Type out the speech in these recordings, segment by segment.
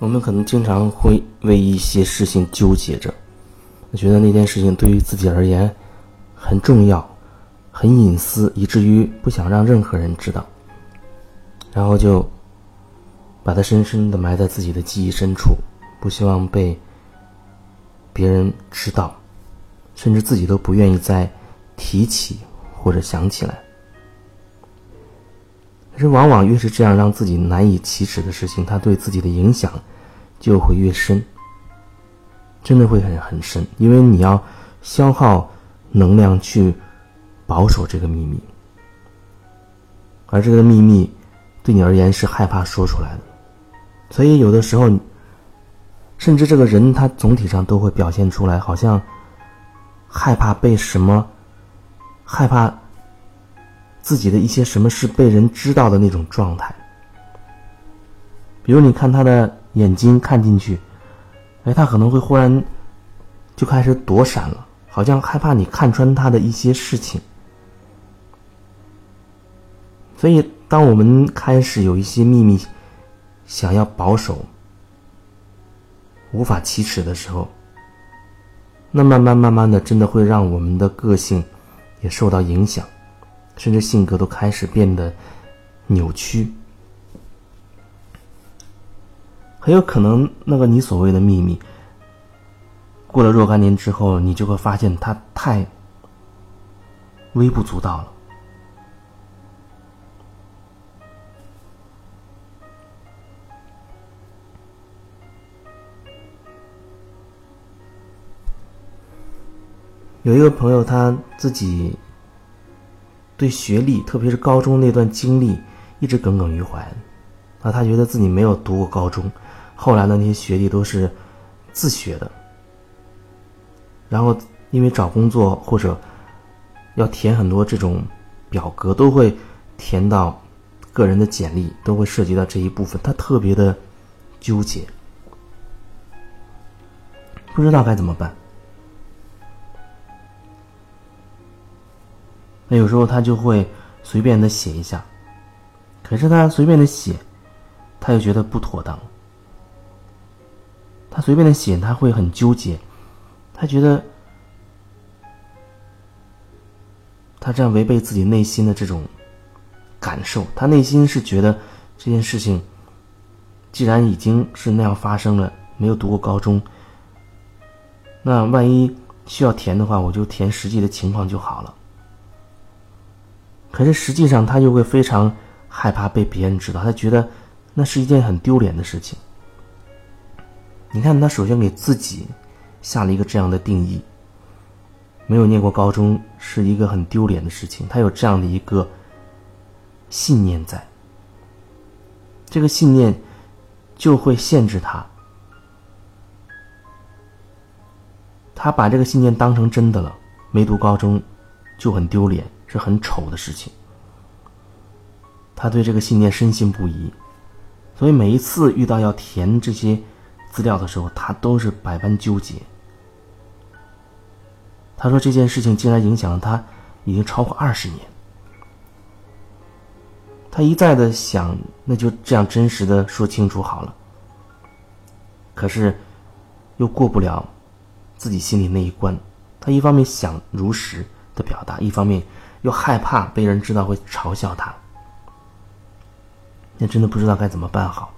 我们可能经常会为一些事情纠结着，觉得那件事情对于自己而言很重要、很隐私，以至于不想让任何人知道，然后就把它深深的埋在自己的记忆深处，不希望被别人知道，甚至自己都不愿意再提起或者想起来。可是，往往越是这样让自己难以启齿的事情，它对自己的影响就会越深，真的会很很深。因为你要消耗能量去保守这个秘密，而这个秘密对你而言是害怕说出来的，所以有的时候，甚至这个人他总体上都会表现出来，好像害怕被什么，害怕。自己的一些什么事被人知道的那种状态，比如你看他的眼睛看进去，哎，他可能会忽然就开始躲闪了，好像害怕你看穿他的一些事情。所以，当我们开始有一些秘密想要保守、无法启齿的时候，那慢慢慢慢的，真的会让我们的个性也受到影响。甚至性格都开始变得扭曲，很有可能那个你所谓的秘密，过了若干年之后，你就会发现它太微不足道了。有一个朋友，他自己。对学历，特别是高中那段经历，一直耿耿于怀。啊，他觉得自己没有读过高中，后来的那些学历都是自学的。然后因为找工作或者要填很多这种表格，都会填到个人的简历，都会涉及到这一部分。他特别的纠结，不知道该怎么办。那有时候他就会随便的写一下，可是他随便的写，他又觉得不妥当。他随便的写，他会很纠结，他觉得他这样违背自己内心的这种感受。他内心是觉得这件事情既然已经是那样发生了，没有读过高中，那万一需要填的话，我就填实际的情况就好了。可是实际上，他就会非常害怕被别人知道，他觉得那是一件很丢脸的事情。你看，他首先给自己下了一个这样的定义：没有念过高中是一个很丢脸的事情。他有这样的一个信念在，这个信念就会限制他。他把这个信念当成真的了，没读高中就很丢脸。是很丑的事情。他对这个信念深信不疑，所以每一次遇到要填这些资料的时候，他都是百般纠结。他说这件事情竟然影响了他，已经超过二十年。他一再的想，那就这样真实的说清楚好了。可是，又过不了自己心里那一关。他一方面想如实的表达，一方面。又害怕被人知道会嘲笑他，那真的不知道该怎么办好。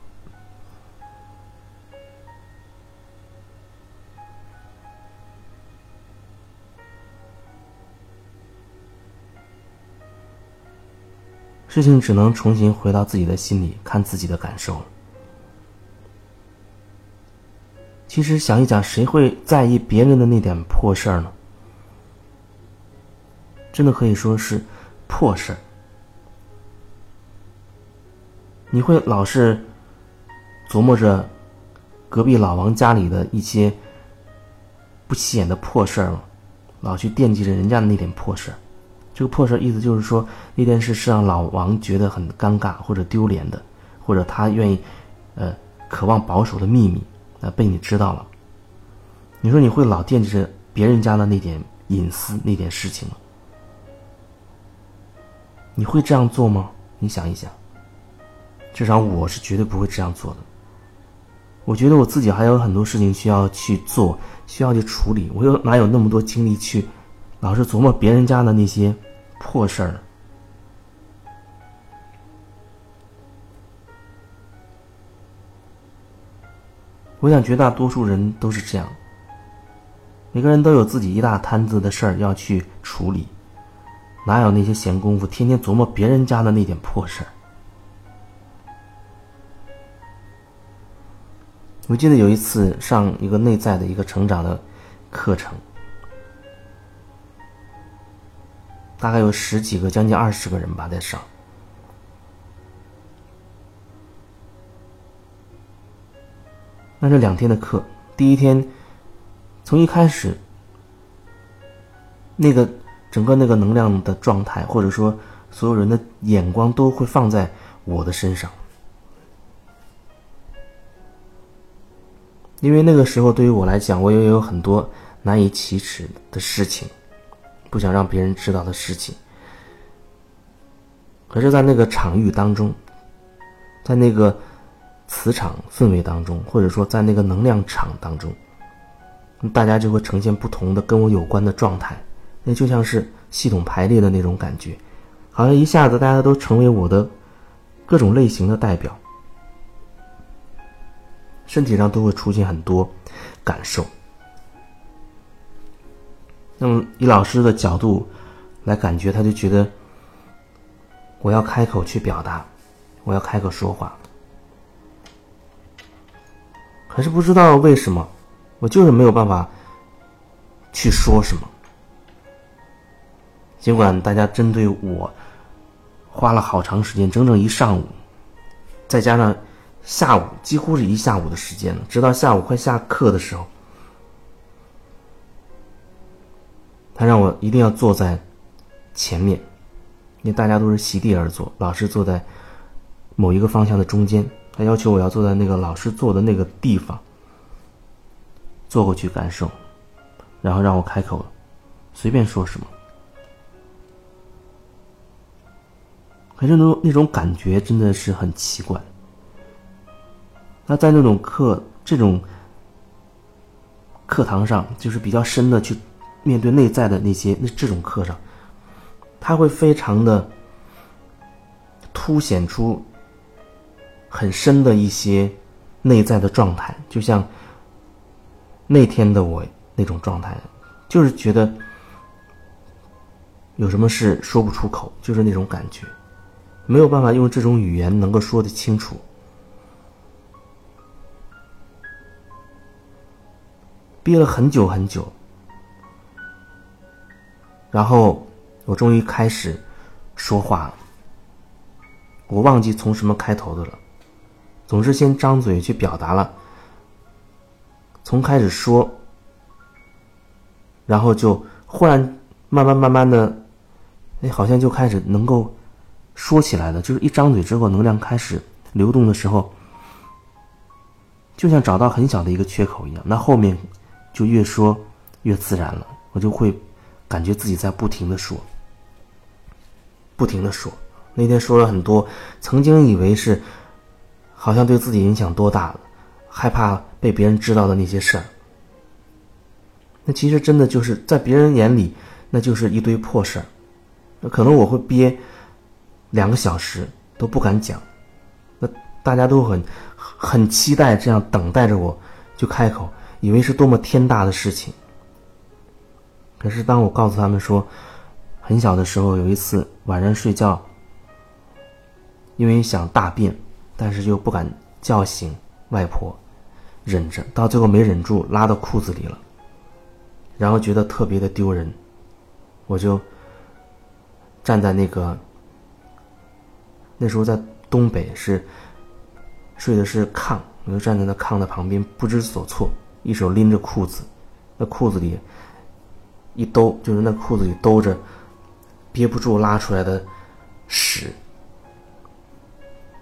事情只能重新回到自己的心里，看自己的感受。其实想一想，谁会在意别人的那点破事儿呢？真的可以说是破事儿。你会老是琢磨着隔壁老王家里的一些不起眼的破事儿吗？老去惦记着人家的那点破事儿。这个破事儿意思就是说，那件事是让老王觉得很尴尬或者丢脸的，或者他愿意呃渴望保守的秘密啊被你知道了。你说你会老惦记着别人家的那点隐私那点事情吗？你会这样做吗？你想一想。至少我是绝对不会这样做的。我觉得我自己还有很多事情需要去做，需要去处理，我又哪有那么多精力去老是琢磨别人家的那些破事儿？我想绝大多数人都是这样，每个人都有自己一大摊子的事儿要去处理，哪有那些闲工夫天天琢磨别人家的那点破事儿？我记得有一次上一个内在的一个成长的课程，大概有十几个，将近二十个人吧在上。那这两天的课，第一天从一开始，那个整个那个能量的状态，或者说所有人的眼光都会放在我的身上，因为那个时候对于我来讲，我也有很多难以启齿的事情，不想让别人知道的事情。可是，在那个场域当中，在那个。磁场氛围当中，或者说在那个能量场当中，大家就会呈现不同的跟我有关的状态，那就像是系统排列的那种感觉，好像一下子大家都成为我的各种类型的代表，身体上都会出现很多感受。那么以老师的角度来感觉，他就觉得我要开口去表达，我要开口说话。可是不知道为什么，我就是没有办法去说什么。尽管大家针对我花了好长时间，整整一上午，再加上下午几乎是一下午的时间了，直到下午快下课的时候，他让我一定要坐在前面，因为大家都是席地而坐，老师坐在某一个方向的中间。他要求我要坐在那个老师坐的那个地方，坐过去感受，然后让我开口，随便说什么。可是那种那种感觉真的是很奇怪。那在那种课这种课堂上，就是比较深的去面对内在的那些那这种课上，他会非常的凸显出。很深的一些内在的状态，就像那天的我那种状态，就是觉得有什么事说不出口，就是那种感觉，没有办法用这种语言能够说得清楚。憋了很久很久，然后我终于开始说话了，我忘记从什么开头的了。总是先张嘴去表达了，从开始说，然后就忽然慢慢慢慢的，哎，好像就开始能够说起来了。就是一张嘴之后，能量开始流动的时候，就像找到很小的一个缺口一样。那后面就越说越自然了，我就会感觉自己在不停的说，不停的说。那天说了很多，曾经以为是。好像对自己影响多大了，害怕被别人知道的那些事儿。那其实真的就是在别人眼里，那就是一堆破事儿。那可能我会憋两个小时都不敢讲，那大家都很很期待这样等待着我，就开口，以为是多么天大的事情。可是当我告诉他们说，很小的时候有一次晚上睡觉，因为想大便。但是又不敢叫醒外婆，忍着，到最后没忍住拉到裤子里了，然后觉得特别的丢人，我就站在那个那时候在东北是睡的是炕，我就站在那炕的旁边不知所措，一手拎着裤子，那裤子里一兜就是那裤子里兜着憋不住拉出来的屎。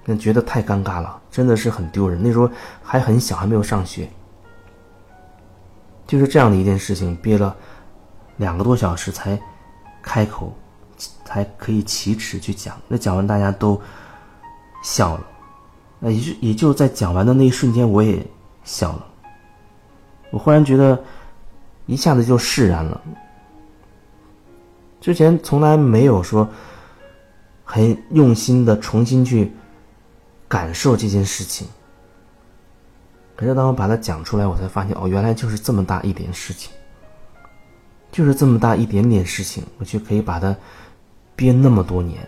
那觉得太尴尬了，真的是很丢人。那时候还很小，还没有上学，就是这样的一件事情，憋了两个多小时才开口，才可以启齿去讲。那讲完，大家都笑了。那也就也就在讲完的那一瞬间，我也笑了。我忽然觉得，一下子就释然了。之前从来没有说很用心的重新去感受这件事情。可是当我把它讲出来，我才发现，哦，原来就是这么大一点事情，就是这么大一点点事情，我却可以把它憋那么多年。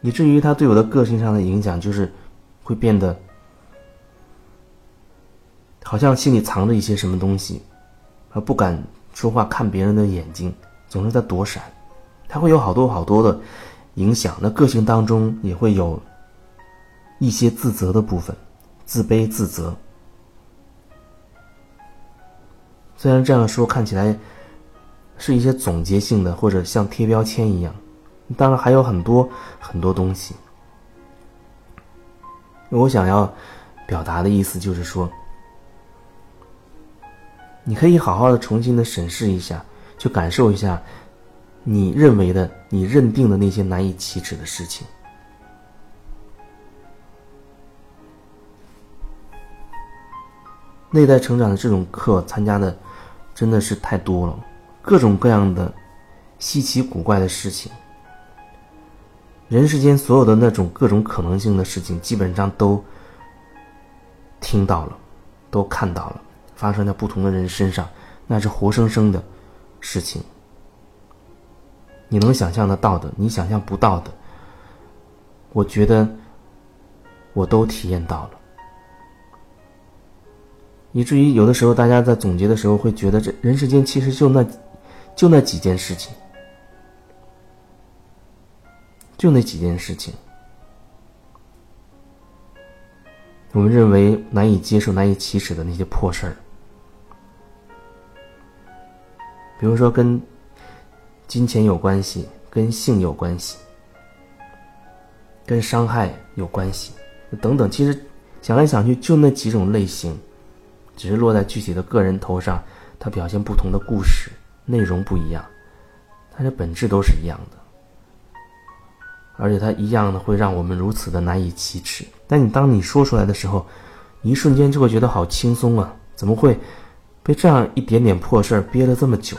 以至于他对我的个性上的影响，就是会变得好像心里藏着一些什么东西，而不敢说话，看别人的眼睛，总是在躲闪。他会有好多好多的影响，那个性当中也会有一些自责的部分，自卑、自责。虽然这样说看起来是一些总结性的，或者像贴标签一样。当然还有很多很多东西。我想要表达的意思就是说，你可以好好的重新的审视一下，去感受一下你认为的、你认定的那些难以启齿的事情。内在成长的这种课参加的真的是太多了，各种各样的稀奇古怪的事情。人世间所有的那种各种可能性的事情，基本上都听到了，都看到了，发生在不同的人身上，那是活生生的事情。你能想象得到的，你想象不到的，我觉得我都体验到了。以至于有的时候，大家在总结的时候会觉得，这人世间其实就那，就那几件事情。就那几件事情，我们认为难以接受、难以启齿的那些破事儿，比如说跟金钱有关系、跟性有关系、跟伤害有关系等等。其实想来想去，就那几种类型，只是落在具体的个人头上，它表现不同的故事，内容不一样，它的本质都是一样的。而且它一样的会让我们如此的难以启齿。但你当你说出来的时候，一瞬间就会觉得好轻松啊！怎么会被这样一点点破事儿憋了这么久？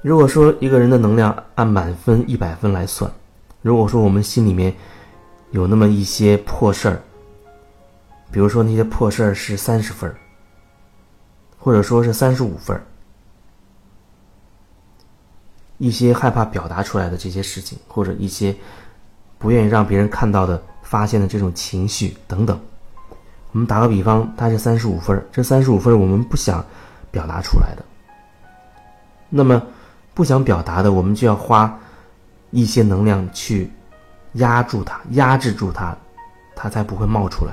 如果说一个人的能量按满分一百分来算，如果说我们心里面有那么一些破事儿，比如说那些破事儿是三十分或者说是三十五分一些害怕表达出来的这些事情，或者一些不愿意让别人看到的、发现的这种情绪等等。我们打个比方，它是三十五分，这三十五分我们不想表达出来的。那么不想表达的，我们就要花一些能量去压住它、压制住它，它才不会冒出来。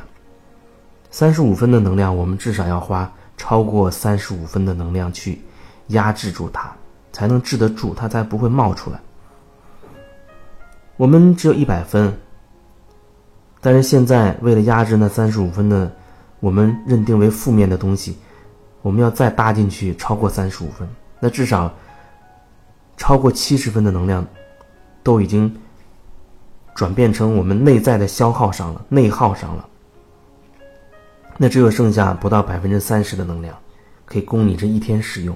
三十五分的能量，我们至少要花超过三十五分的能量去压制住它。才能治得住，它才不会冒出来。我们只有一百分，但是现在为了压制那三十五分的，我们认定为负面的东西，我们要再搭进去超过三十五分，那至少超过七十分的能量，都已经转变成我们内在的消耗上了，内耗上了。那只有剩下不到百分之三十的能量，可以供你这一天使用。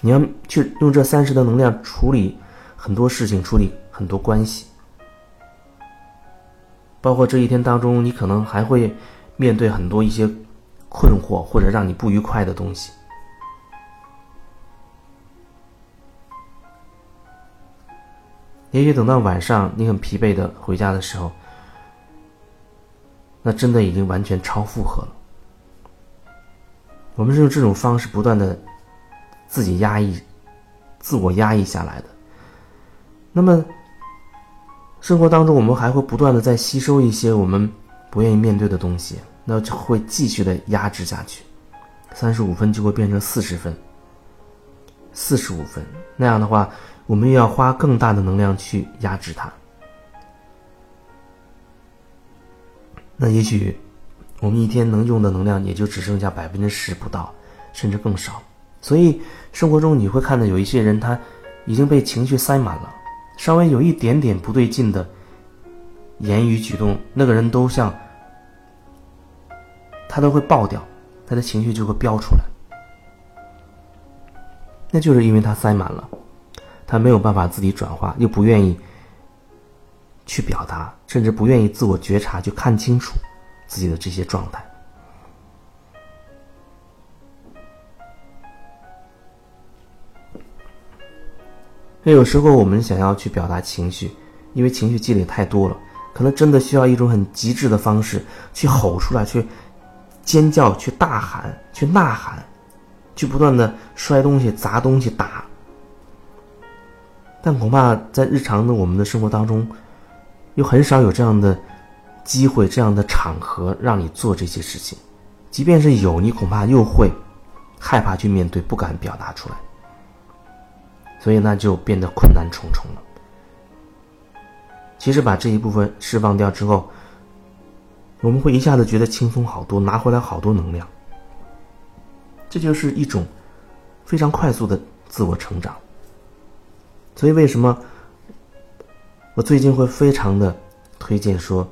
你要去用这三十的能量处理很多事情，处理很多关系，包括这一天当中，你可能还会面对很多一些困惑或者让你不愉快的东西。也许等到晚上你很疲惫的回家的时候，那真的已经完全超负荷了。我们是用这种方式不断的。自己压抑、自我压抑下来的。那么，生活当中我们还会不断的在吸收一些我们不愿意面对的东西，那就会继续的压制下去。三十五分就会变成四十分、四十五分，那样的话，我们又要花更大的能量去压制它。那也许我们一天能用的能量也就只剩下百分之十不到，甚至更少。所以，生活中你会看到有一些人，他已经被情绪塞满了，稍微有一点点不对劲的言语举动，那个人都像他都会爆掉，他的情绪就会飙出来。那就是因为他塞满了，他没有办法自己转化，又不愿意去表达，甚至不愿意自我觉察，去看清楚自己的这些状态。那有时候我们想要去表达情绪，因为情绪积累太多了，可能真的需要一种很极致的方式去吼出来，去尖叫，去大喊，去呐喊，去不断的摔东西、砸东西、打。但恐怕在日常的我们的生活当中，又很少有这样的机会、这样的场合让你做这些事情。即便是有，你恐怕又会害怕去面对，不敢表达出来。所以那就变得困难重重了。其实把这一部分释放掉之后，我们会一下子觉得轻松好多，拿回来好多能量。这就是一种非常快速的自我成长。所以为什么我最近会非常的推荐说，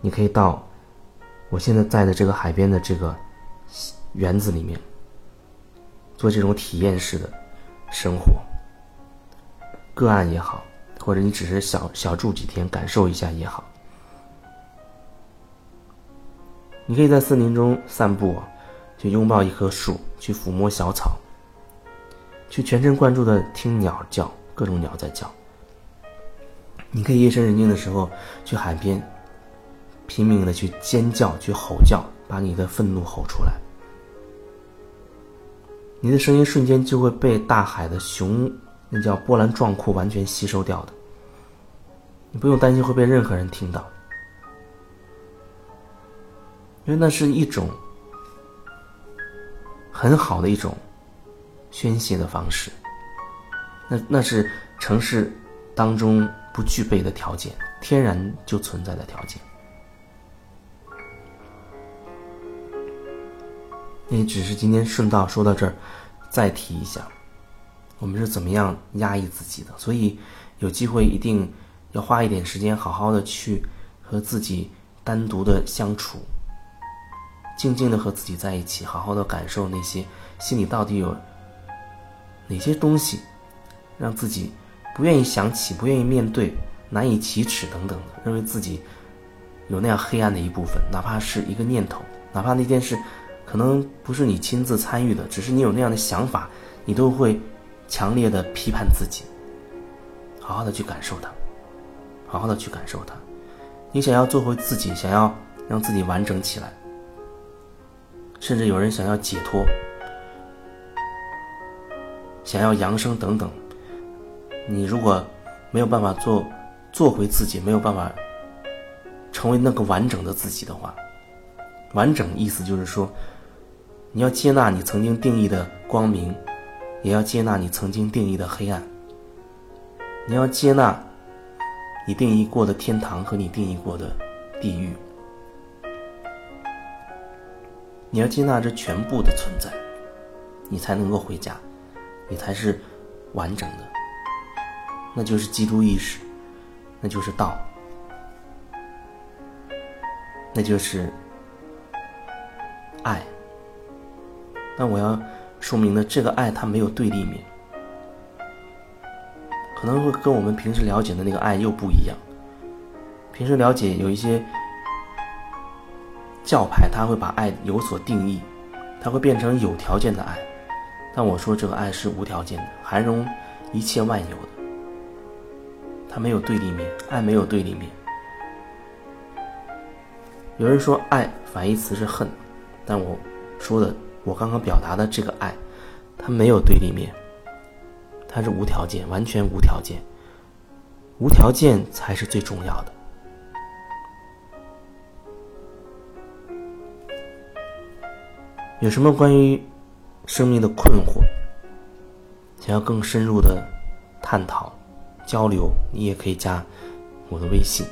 你可以到我现在在的这个海边的这个园子里面做这种体验式的生活。个案也好，或者你只是小小住几天感受一下也好，你可以在森林中散步，去拥抱一棵树，去抚摸小草，去全神贯注的听鸟叫，各种鸟在叫。你可以夜深人静的时候去海边，拼命的去尖叫，去吼叫，把你的愤怒吼出来，你的声音瞬间就会被大海的熊。那叫波澜壮阔，完全吸收掉的。你不用担心会被任何人听到，因为那是一种很好的一种宣泄的方式。那那是城市当中不具备的条件，天然就存在的条件。那只是今天顺道说到这儿，再提一下。我们是怎么样压抑自己的？所以有机会一定要花一点时间，好好的去和自己单独的相处，静静的和自己在一起，好好的感受那些心里到底有哪些东西，让自己不愿意想起、不愿意面对、难以启齿等等的，认为自己有那样黑暗的一部分，哪怕是一个念头，哪怕那件事可能不是你亲自参与的，只是你有那样的想法，你都会。强烈的批判自己，好好的去感受它，好好的去感受它。你想要做回自己，想要让自己完整起来，甚至有人想要解脱，想要扬升等等。你如果没有办法做做回自己，没有办法成为那个完整的自己的话，完整意思就是说，你要接纳你曾经定义的光明。也要接纳你曾经定义的黑暗。你要接纳你定义过的天堂和你定义过的地狱。你要接纳这全部的存在，你才能够回家，你才是完整的。那就是基督意识，那就是道，那就是爱。那我要。说明的，这个爱它没有对立面，可能会跟我们平时了解的那个爱又不一样。平时了解有一些教派，他会把爱有所定义，它会变成有条件的爱。但我说这个爱是无条件的，含容一切万有的，它没有对立面，爱没有对立面。有人说爱反义词是恨，但我说的。我刚刚表达的这个爱，它没有对立面，它是无条件，完全无条件，无条件才是最重要的。有什么关于生命的困惑，想要更深入的探讨交流，你也可以加我的微信。